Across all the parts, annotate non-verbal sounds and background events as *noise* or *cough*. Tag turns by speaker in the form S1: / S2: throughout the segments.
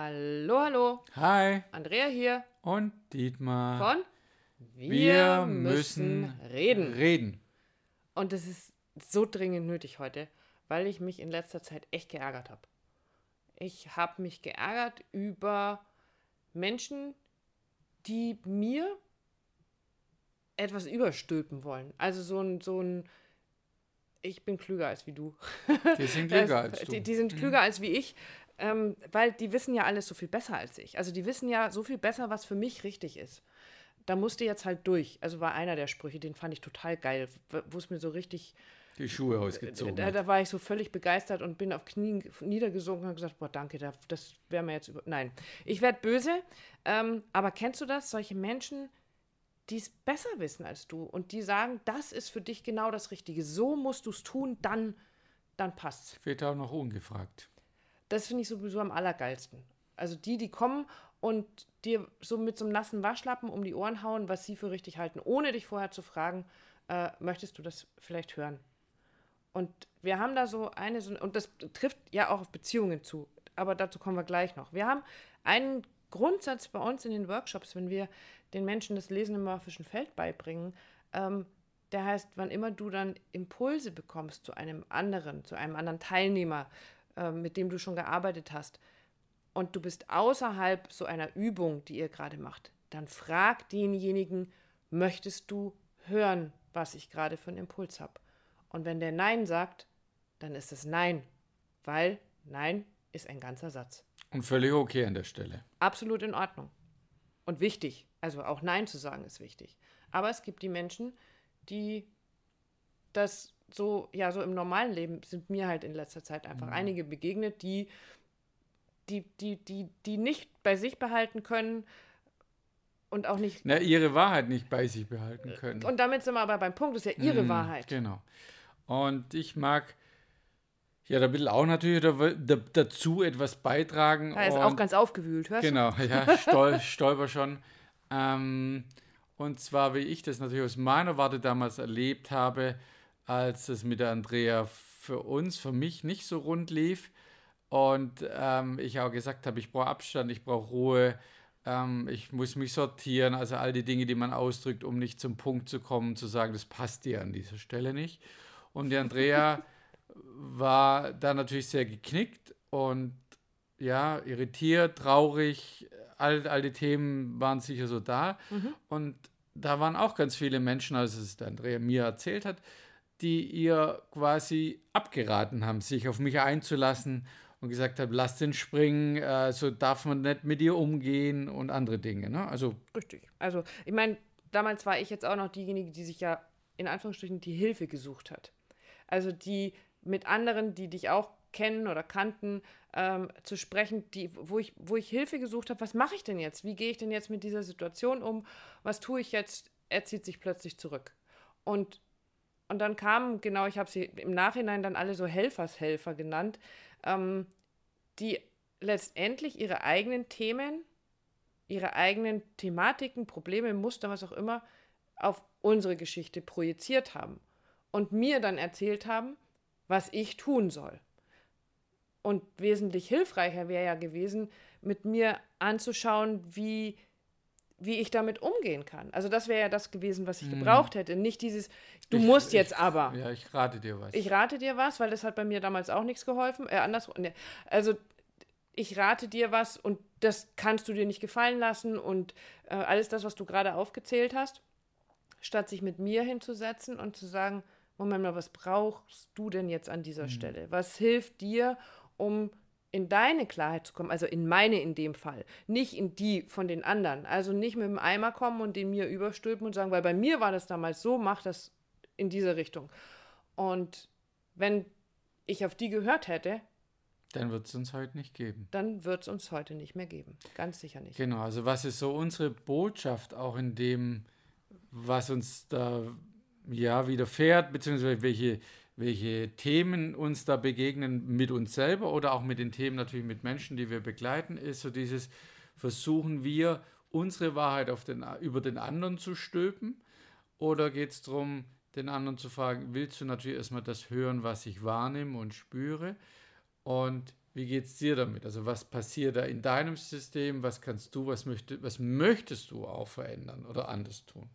S1: Hallo, hallo.
S2: Hi.
S1: Andrea hier.
S2: Und Dietmar.
S1: Von Wir, Wir müssen, müssen reden.
S2: Reden.
S1: Und das ist so dringend nötig heute, weil ich mich in letzter Zeit echt geärgert habe. Ich habe mich geärgert über Menschen, die mir etwas überstülpen wollen. Also so ein, so ein ich bin klüger als wie du.
S2: Die sind *laughs* klüger als du.
S1: Die, die sind klüger mhm. als wie ich, ähm, weil die wissen ja alles so viel besser als ich. Also die wissen ja so viel besser, was für mich richtig ist. Da musste jetzt halt durch. Also war einer der Sprüche, den fand ich total geil, wo es mir so richtig
S2: die Schuhe ausgezogen.
S1: Da, da, war ich so völlig begeistert und bin auf Knien niedergesunken und habe gesagt, boah, danke, das wäre mir jetzt über. Nein, ich werde böse. Ähm, aber kennst du das? Solche Menschen, die es besser wissen als du und die sagen, das ist für dich genau das Richtige. So musst du es tun, dann, dann passt's.
S2: Wird auch noch ungefragt.
S1: Das finde ich sowieso am allergeilsten. Also die, die kommen und dir so mit so einem nassen Waschlappen um die Ohren hauen, was sie für richtig halten, ohne dich vorher zu fragen, äh, möchtest du das vielleicht hören? Und wir haben da so eine, so, und das trifft ja auch auf Beziehungen zu, aber dazu kommen wir gleich noch. Wir haben einen Grundsatz bei uns in den Workshops, wenn wir den Menschen das Lesen im morphischen Feld beibringen, ähm, der heißt, wann immer du dann Impulse bekommst zu einem anderen, zu einem anderen Teilnehmer, äh, mit dem du schon gearbeitet hast, und du bist außerhalb so einer Übung, die ihr gerade macht, dann frag denjenigen, möchtest du hören, was ich gerade für einen Impuls habe? Und wenn der Nein sagt, dann ist es Nein, weil Nein ist ein ganzer Satz.
S2: Und völlig okay an der Stelle.
S1: Absolut in Ordnung. Und wichtig. Also auch Nein zu sagen ist wichtig. Aber es gibt die Menschen, die das so, ja, so im normalen Leben sind mir halt in letzter Zeit einfach mhm. einige begegnet, die, die, die, die, die nicht bei sich behalten können und auch nicht.
S2: Na, ihre Wahrheit nicht bei sich behalten können.
S1: Und damit sind wir aber beim Punkt, das ist ja ihre mhm, Wahrheit.
S2: Genau. Und ich mag ja, da will auch natürlich da, da, dazu etwas beitragen.
S1: Er ist auch ganz aufgewühlt, hörst
S2: genau, du? Genau, ja, *laughs* stol, stolper schon. Ähm, und zwar, wie ich das natürlich aus meiner Warte damals erlebt habe, als es mit der Andrea für uns, für mich nicht so rund lief. Und ähm, ich auch gesagt habe, ich brauche Abstand, ich brauche Ruhe, ähm, ich muss mich sortieren, also all die Dinge, die man ausdrückt, um nicht zum Punkt zu kommen, zu sagen, das passt dir an dieser Stelle nicht. Und die Andrea *laughs* war da natürlich sehr geknickt und ja, irritiert, traurig. All, all die Themen waren sicher so da. Mhm. Und da waren auch ganz viele Menschen, als es der Andrea mir erzählt hat, die ihr quasi abgeraten haben, sich auf mich einzulassen und gesagt haben, lass den springen, äh, so darf man nicht mit ihr umgehen und andere Dinge. Ne? Also
S1: Richtig. Also ich meine, damals war ich jetzt auch noch diejenige, die sich ja in Anführungsstrichen die Hilfe gesucht hat. Also die mit anderen, die dich auch kennen oder kannten, ähm, zu sprechen, die, wo, ich, wo ich Hilfe gesucht habe, was mache ich denn jetzt? Wie gehe ich denn jetzt mit dieser Situation um? Was tue ich jetzt? Er zieht sich plötzlich zurück. Und, und dann kamen, genau, ich habe sie im Nachhinein dann alle so Helfershelfer genannt, ähm, die letztendlich ihre eigenen Themen, ihre eigenen Thematiken, Probleme, Muster, was auch immer, auf unsere Geschichte projiziert haben und mir dann erzählt haben, was ich tun soll. Und wesentlich hilfreicher wäre ja gewesen, mit mir anzuschauen, wie, wie ich damit umgehen kann. Also das wäre ja das gewesen, was ich mhm. gebraucht hätte. Nicht dieses, du ich, musst jetzt
S2: ich,
S1: aber.
S2: Ja, ich rate dir was.
S1: Ich rate dir was, weil das hat bei mir damals auch nichts geholfen. Äh, andersrum. Ne. Also ich rate dir was und das kannst du dir nicht gefallen lassen und äh, alles das, was du gerade aufgezählt hast, statt sich mit mir hinzusetzen und zu sagen, Moment mal, was brauchst du denn jetzt an dieser mhm. Stelle? Was hilft dir, um in deine Klarheit zu kommen, also in meine in dem Fall, nicht in die von den anderen. Also nicht mit dem Eimer kommen und den mir überstülpen und sagen, weil bei mir war das damals so, mach das in diese Richtung. Und wenn ich auf die gehört hätte,
S2: dann wird es uns heute nicht geben.
S1: Dann wird es uns heute nicht mehr geben. Ganz sicher nicht.
S2: Genau, also was ist so unsere Botschaft auch in dem, was uns da ja, widerfährt, beziehungsweise welche, welche Themen uns da begegnen mit uns selber oder auch mit den Themen natürlich mit Menschen, die wir begleiten, ist so dieses, versuchen wir unsere Wahrheit auf den, über den anderen zu stülpen oder geht es darum, den anderen zu fragen, willst du natürlich erstmal das hören, was ich wahrnehme und spüre und wie geht es dir damit? Also was passiert da in deinem System? Was kannst du, was, möchte, was möchtest du auch verändern oder anders tun?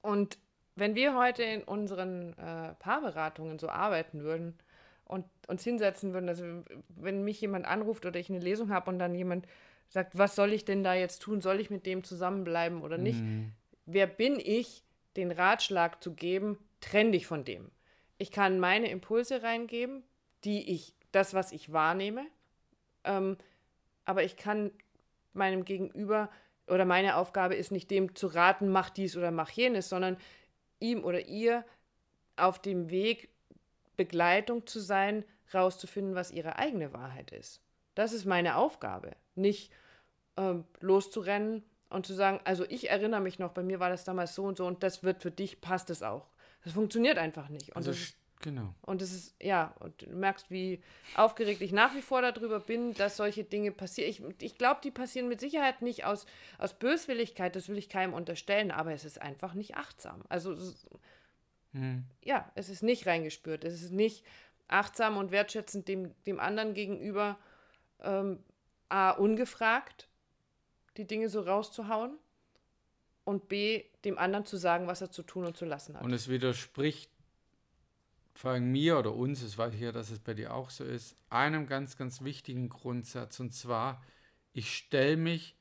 S1: Und wenn wir heute in unseren äh, Paarberatungen so arbeiten würden und uns hinsetzen würden, also wenn mich jemand anruft oder ich eine Lesung habe und dann jemand sagt, was soll ich denn da jetzt tun? Soll ich mit dem zusammenbleiben oder nicht? Mhm. Wer bin ich, den Ratschlag zu geben, trenn dich von dem. Ich kann meine Impulse reingeben, die ich, das, was ich wahrnehme, ähm, aber ich kann meinem Gegenüber oder meine Aufgabe ist nicht dem zu raten, mach dies oder mach jenes, sondern ihm oder ihr auf dem Weg Begleitung zu sein, rauszufinden, was ihre eigene Wahrheit ist. Das ist meine Aufgabe. Nicht ähm, loszurennen und zu sagen, also ich erinnere mich noch, bei mir war das damals so und so und das wird für dich, passt es auch. Das funktioniert einfach nicht. Und
S2: also, genau.
S1: Und es ist, ja, und du merkst, wie aufgeregt ich nach wie vor darüber bin, dass solche Dinge passieren. Ich, ich glaube, die passieren mit Sicherheit nicht aus, aus Böswilligkeit, das will ich keinem unterstellen, aber es ist einfach nicht achtsam. Also, es hm. ja, es ist nicht reingespürt, es ist nicht achtsam und wertschätzend dem, dem anderen gegenüber, ähm, A, ungefragt die Dinge so rauszuhauen und B, dem anderen zu sagen, was er zu tun und zu lassen hat.
S2: Und es widerspricht vor allem mir oder uns, es weiß ja, dass es bei dir auch so ist, einem ganz, ganz wichtigen Grundsatz. Und zwar, ich stelle mich,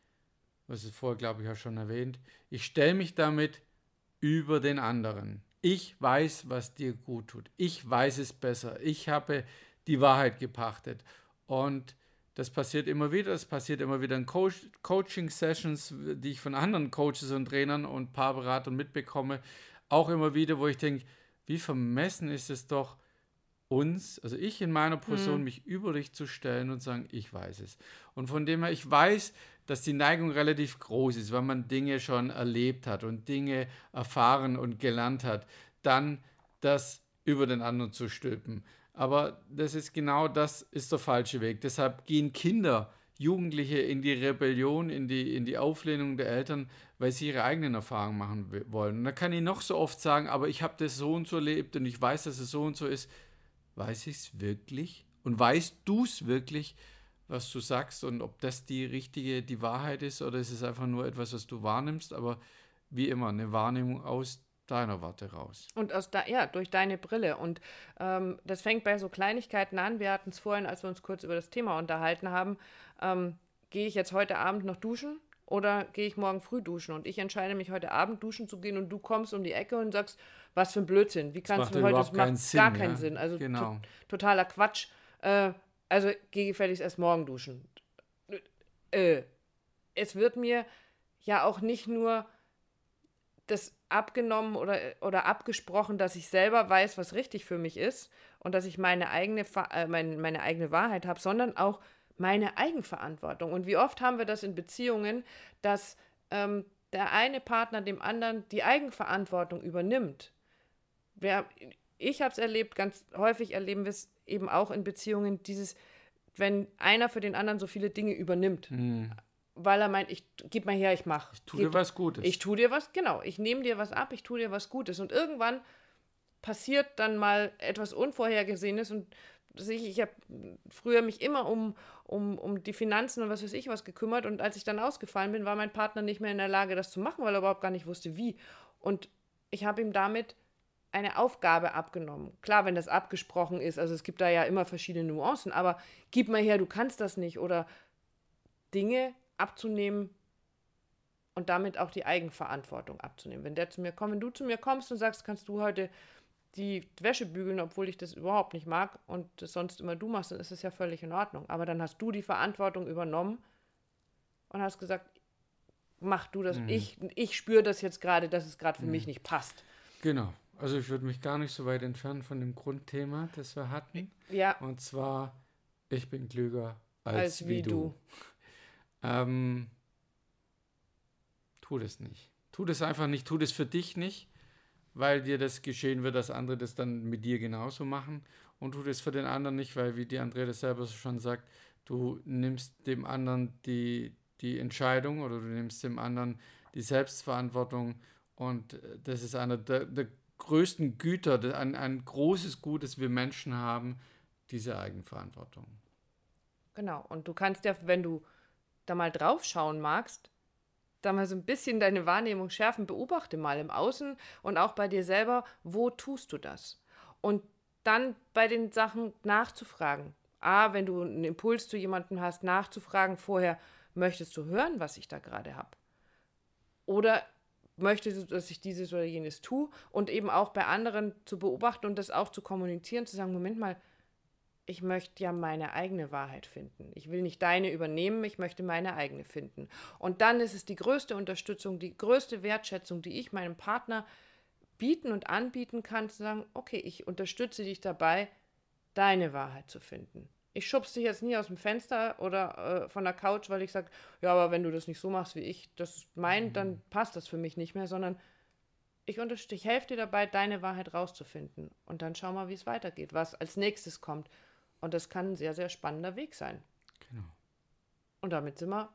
S2: was ist vorher, glaube ich, ja schon erwähnt, ich stelle mich damit über den anderen. Ich weiß, was dir gut tut. Ich weiß es besser. Ich habe die Wahrheit gepachtet. Und das passiert immer wieder. Das passiert immer wieder in Co Coaching-Sessions, die ich von anderen Coaches und Trainern und Paarberatern mitbekomme. Auch immer wieder, wo ich denke, wie vermessen ist es doch, uns, also ich in meiner Person, mhm. mich über dich zu stellen und sagen, ich weiß es. Und von dem her, ich weiß, dass die Neigung relativ groß ist, weil man Dinge schon erlebt hat und Dinge erfahren und gelernt hat, dann das über den anderen zu stülpen. Aber das ist genau das ist der falsche Weg. Deshalb gehen Kinder, Jugendliche in die Rebellion, in die, in die Auflehnung der Eltern, weil sie ihre eigenen Erfahrungen machen wollen. Und da kann ich noch so oft sagen, aber ich habe das so und so erlebt und ich weiß, dass es so und so ist. Weiß ich es wirklich? Und weißt du es wirklich, was du sagst und ob das die richtige, die Wahrheit ist oder ist es einfach nur etwas, was du wahrnimmst? Aber wie immer, eine Wahrnehmung aus deiner Warte raus.
S1: Und aus da, ja, durch deine Brille. Und ähm, das fängt bei so Kleinigkeiten an. Wir hatten es vorhin, als wir uns kurz über das Thema unterhalten haben. Ähm, gehe ich jetzt heute Abend noch duschen oder gehe ich morgen früh duschen? Und ich entscheide mich heute Abend duschen zu gehen und du kommst um die Ecke und sagst, was für ein Blödsinn. Wie kannst du heute, das macht Sinn, gar keinen ja? Sinn. Also genau. to totaler Quatsch. Äh, also gehe gefälligst erst morgen duschen. Äh, es wird mir ja auch nicht nur das abgenommen oder, oder abgesprochen, dass ich selber weiß, was richtig für mich ist und dass ich meine eigene, äh, meine, meine eigene Wahrheit habe, sondern auch meine Eigenverantwortung. Und wie oft haben wir das in Beziehungen, dass ähm, der eine Partner dem anderen die Eigenverantwortung übernimmt. Wer, ich habe es erlebt, ganz häufig erleben wir es eben auch in Beziehungen, dieses, wenn einer für den anderen so viele Dinge übernimmt. Mhm weil er meint, ich gib mal her, ich mach.
S2: Ich tue dir was Gutes.
S1: Ich tue dir was, genau. Ich nehme dir was ab, ich tue dir was Gutes. Und irgendwann passiert dann mal etwas Unvorhergesehenes und ich, ich habe früher mich immer um, um, um die Finanzen und was weiß ich was gekümmert und als ich dann ausgefallen bin, war mein Partner nicht mehr in der Lage, das zu machen, weil er überhaupt gar nicht wusste, wie. Und ich habe ihm damit eine Aufgabe abgenommen. Klar, wenn das abgesprochen ist, also es gibt da ja immer verschiedene Nuancen, aber gib mal her, du kannst das nicht oder Dinge, abzunehmen und damit auch die Eigenverantwortung abzunehmen. Wenn der zu mir kommt, wenn du zu mir kommst und sagst, kannst du heute die Wäsche bügeln, obwohl ich das überhaupt nicht mag und das sonst immer du machst, dann ist es ja völlig in Ordnung. Aber dann hast du die Verantwortung übernommen und hast gesagt, mach du das. Mhm. Ich, ich spüre das jetzt gerade, dass es gerade für mhm. mich nicht passt.
S2: Genau. Also ich würde mich gar nicht so weit entfernen von dem Grundthema, das wir hatten.
S1: Ja.
S2: Und zwar, ich bin klüger als, als wie, wie du. du. *laughs* Ähm, tu das nicht. Tu das einfach nicht. Tu das für dich nicht, weil dir das geschehen wird, dass andere das dann mit dir genauso machen. Und tu das für den anderen nicht, weil, wie die Andrea das selber schon sagt, du nimmst dem anderen die, die Entscheidung oder du nimmst dem anderen die Selbstverantwortung. Und das ist einer der, der größten Güter, ein, ein großes Gut, das wir Menschen haben, diese Eigenverantwortung.
S1: Genau. Und du kannst ja, wenn du da mal drauf schauen magst, da mal so ein bisschen deine Wahrnehmung schärfen, beobachte mal im Außen und auch bei dir selber, wo tust du das? Und dann bei den Sachen nachzufragen. A, wenn du einen Impuls zu jemandem hast, nachzufragen vorher, möchtest du hören, was ich da gerade habe? Oder möchtest du, dass ich dieses oder jenes tue? Und eben auch bei anderen zu beobachten und das auch zu kommunizieren, zu sagen, Moment mal, ich möchte ja meine eigene Wahrheit finden. Ich will nicht deine übernehmen, ich möchte meine eigene finden. Und dann ist es die größte Unterstützung, die größte Wertschätzung, die ich meinem Partner bieten und anbieten kann, zu sagen, okay, ich unterstütze dich dabei, deine Wahrheit zu finden. Ich schubse dich jetzt nie aus dem Fenster oder äh, von der Couch, weil ich sage, ja, aber wenn du das nicht so machst, wie ich das meine, mhm. dann passt das für mich nicht mehr, sondern ich ich helfe dir dabei, deine Wahrheit rauszufinden. Und dann schau mal, wie es weitergeht, was als nächstes kommt. Und das kann ein sehr, sehr spannender Weg sein. Genau. Und damit sind wir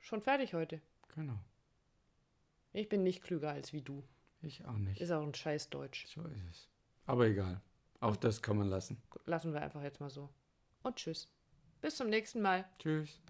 S1: schon fertig heute. Genau. Ich bin nicht klüger als wie du.
S2: Ich auch nicht.
S1: Ist auch ein scheiß Deutsch.
S2: So ist es. Aber egal. Auch das kann man lassen.
S1: Lassen wir einfach jetzt mal so. Und tschüss. Bis zum nächsten Mal.
S2: Tschüss.